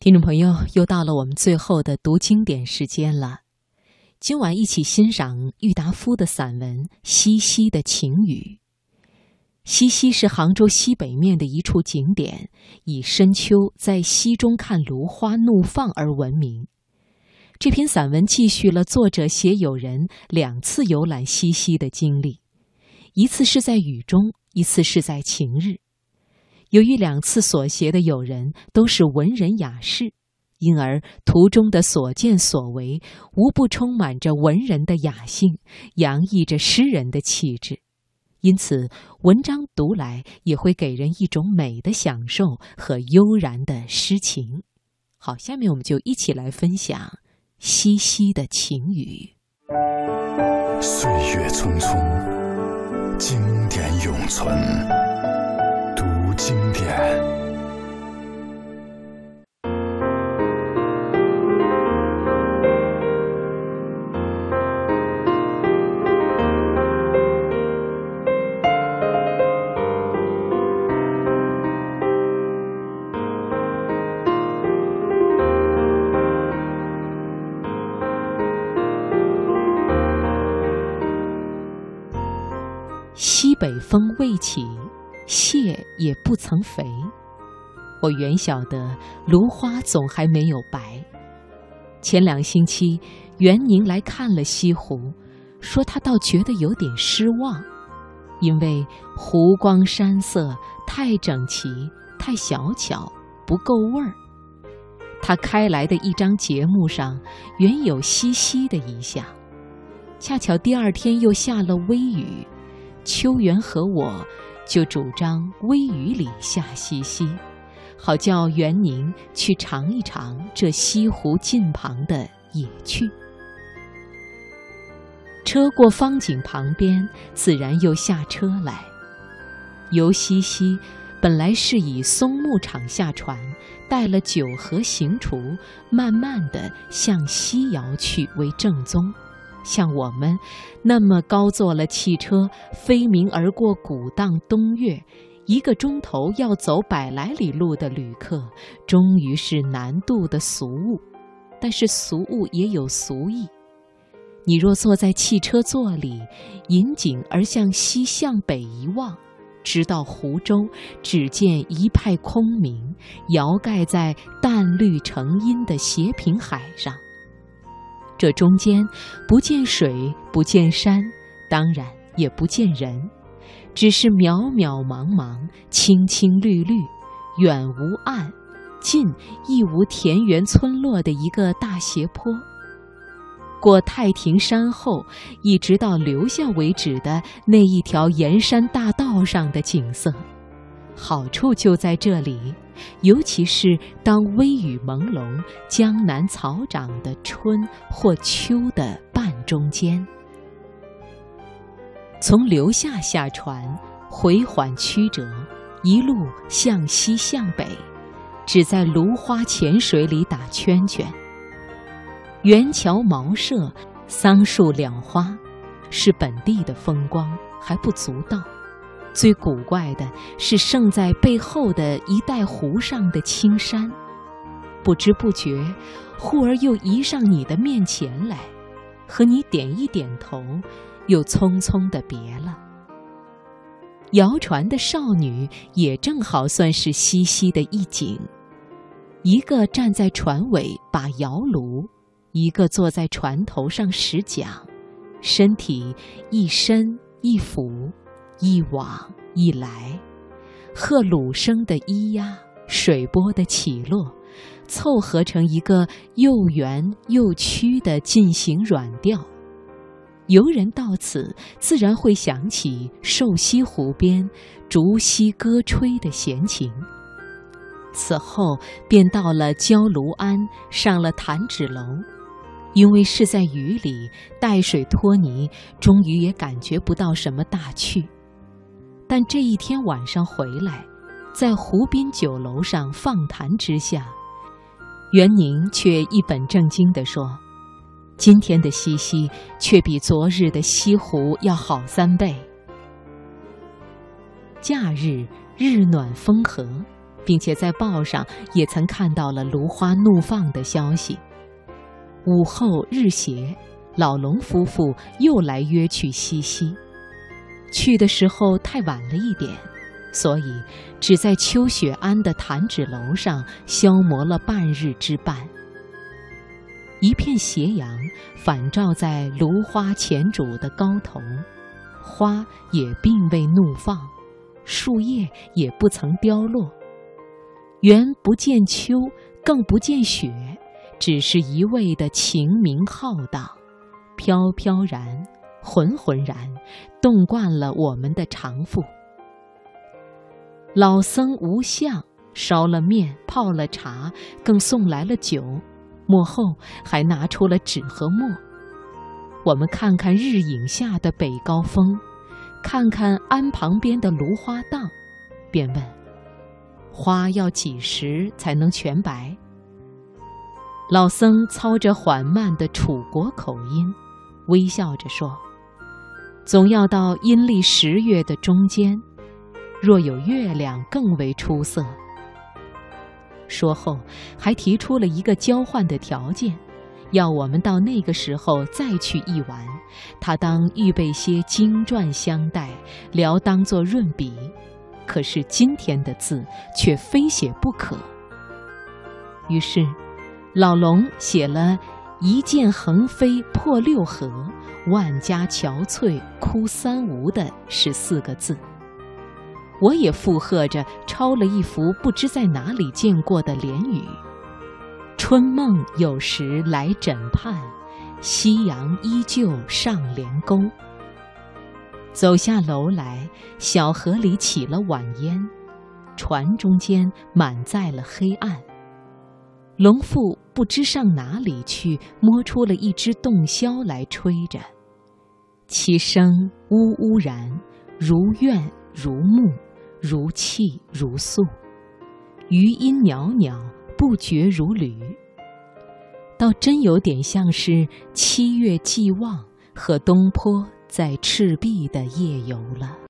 听众朋友，又到了我们最后的读经典时间了。今晚一起欣赏郁达夫的散文《西溪的晴雨》。西溪是杭州西北面的一处景点，以深秋在溪中看芦花怒放而闻名。这篇散文继续了作者写友人两次游览西溪的经历，一次是在雨中，一次是在晴日。由于两次所携的友人都是文人雅士，因而途中的所见所为无不充满着文人的雅兴，洋溢着诗人的气质。因此，文章读来也会给人一种美的享受和悠然的诗情。好，下面我们就一起来分享《西溪的晴雨》。岁月匆匆，经典永存。经典。西北风未起。蟹也不曾肥，我原晓得芦花总还没有白。前两星期，袁宁来看了西湖，说他倒觉得有点失望，因为湖光山色太整齐、太小巧，不够味儿。他开来的一张节目上原有西溪的一下，恰巧第二天又下了微雨，秋园和我。就主张微雨里下西溪，好叫元宁去尝一尝这西湖近旁的野趣。车过方井旁边，自然又下车来。游西溪，本来是以松木场下船，带了酒和行厨，慢慢的向西摇去为正宗。像我们那么高坐了汽车飞鸣而过古荡东岳，一个钟头要走百来里路的旅客，终于是难度的俗物。但是俗物也有俗意。你若坐在汽车座里，引颈而向西向北一望，直到湖州，只见一派空明，摇盖在淡绿成荫的斜平海上。这中间不见水，不见山，当然也不见人，只是渺渺茫茫、青青绿绿，远无岸，近亦无田园村落的一个大斜坡。过太平山后，一直到留下为止的那一条沿山大道上的景色。好处就在这里，尤其是当微雨朦胧、江南草长的春或秋的半中间，从留下下船，回缓曲折，一路向西向北，只在芦花浅水里打圈圈。圆桥茅舍、桑树两花，是本地的风光，还不足道。最古怪的是，盛在背后的一带湖上的青山，不知不觉，忽而又移上你的面前来，和你点一点头，又匆匆的别了。摇船的少女也正好算是西溪的一景，一个站在船尾把摇橹，一个坐在船头上使桨，身体一伸一俯。一往一来，鹤鲁声的咿呀，水波的起落，凑合成一个又圆又曲的进行软调。游人到此，自然会想起瘦西湖边竹溪歌吹的闲情。此后便到了焦炉庵，上了弹指楼，因为是在雨里带水拖泥，终于也感觉不到什么大趣。但这一天晚上回来，在湖滨酒楼上放谈之下，袁宁却一本正经地说：“今天的西溪却比昨日的西湖要好三倍。假日日暖风和，并且在报上也曾看到了芦花怒放的消息。午后日斜，老龙夫妇又来约去西溪。去的时候太晚了一点，所以只在秋雪庵的弹指楼上消磨了半日之半。一片斜阳反照在芦花前渚的高头，花也并未怒放，树叶也不曾凋落。原不见秋，更不见雪，只是一味的晴明浩荡，飘飘然。浑浑然，冻惯了我们的肠腹。老僧无相烧了面，泡了茶，更送来了酒，幕后还拿出了纸和墨。我们看看日影下的北高峰，看看庵旁边的芦花荡，便问：花要几时才能全白？老僧操着缓慢的楚国口音，微笑着说。总要到阴历十月的中间，若有月亮更为出色。说后，还提出了一个交换的条件，要我们到那个时候再去一玩，他当预备些经篆相待，聊当作润笔。可是今天的字却非写不可。于是，老龙写了。一剑横飞破六合，万家憔悴哭三吴的是四个字。我也附和着抄了一幅不知在哪里见过的联语：“春梦有时来枕畔，夕阳依旧上帘钩。”走下楼来，小河里起了晚烟，船中间满载了黑暗。龙父不知上哪里去，摸出了一只洞箫来吹着，其声呜呜然，如怨如慕，如泣如诉，余音袅袅，不绝如缕。倒真有点像是七月既望和东坡在赤壁的夜游了。